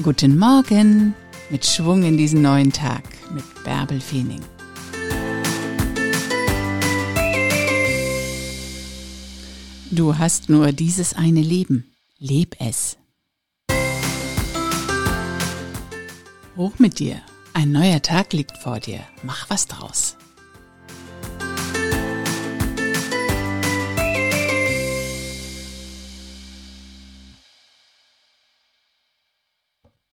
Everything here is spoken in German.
Guten Morgen mit Schwung in diesen neuen Tag mit Bärbel Feening. Du hast nur dieses eine Leben. Leb es. Hoch mit dir. Ein neuer Tag liegt vor dir. Mach was draus.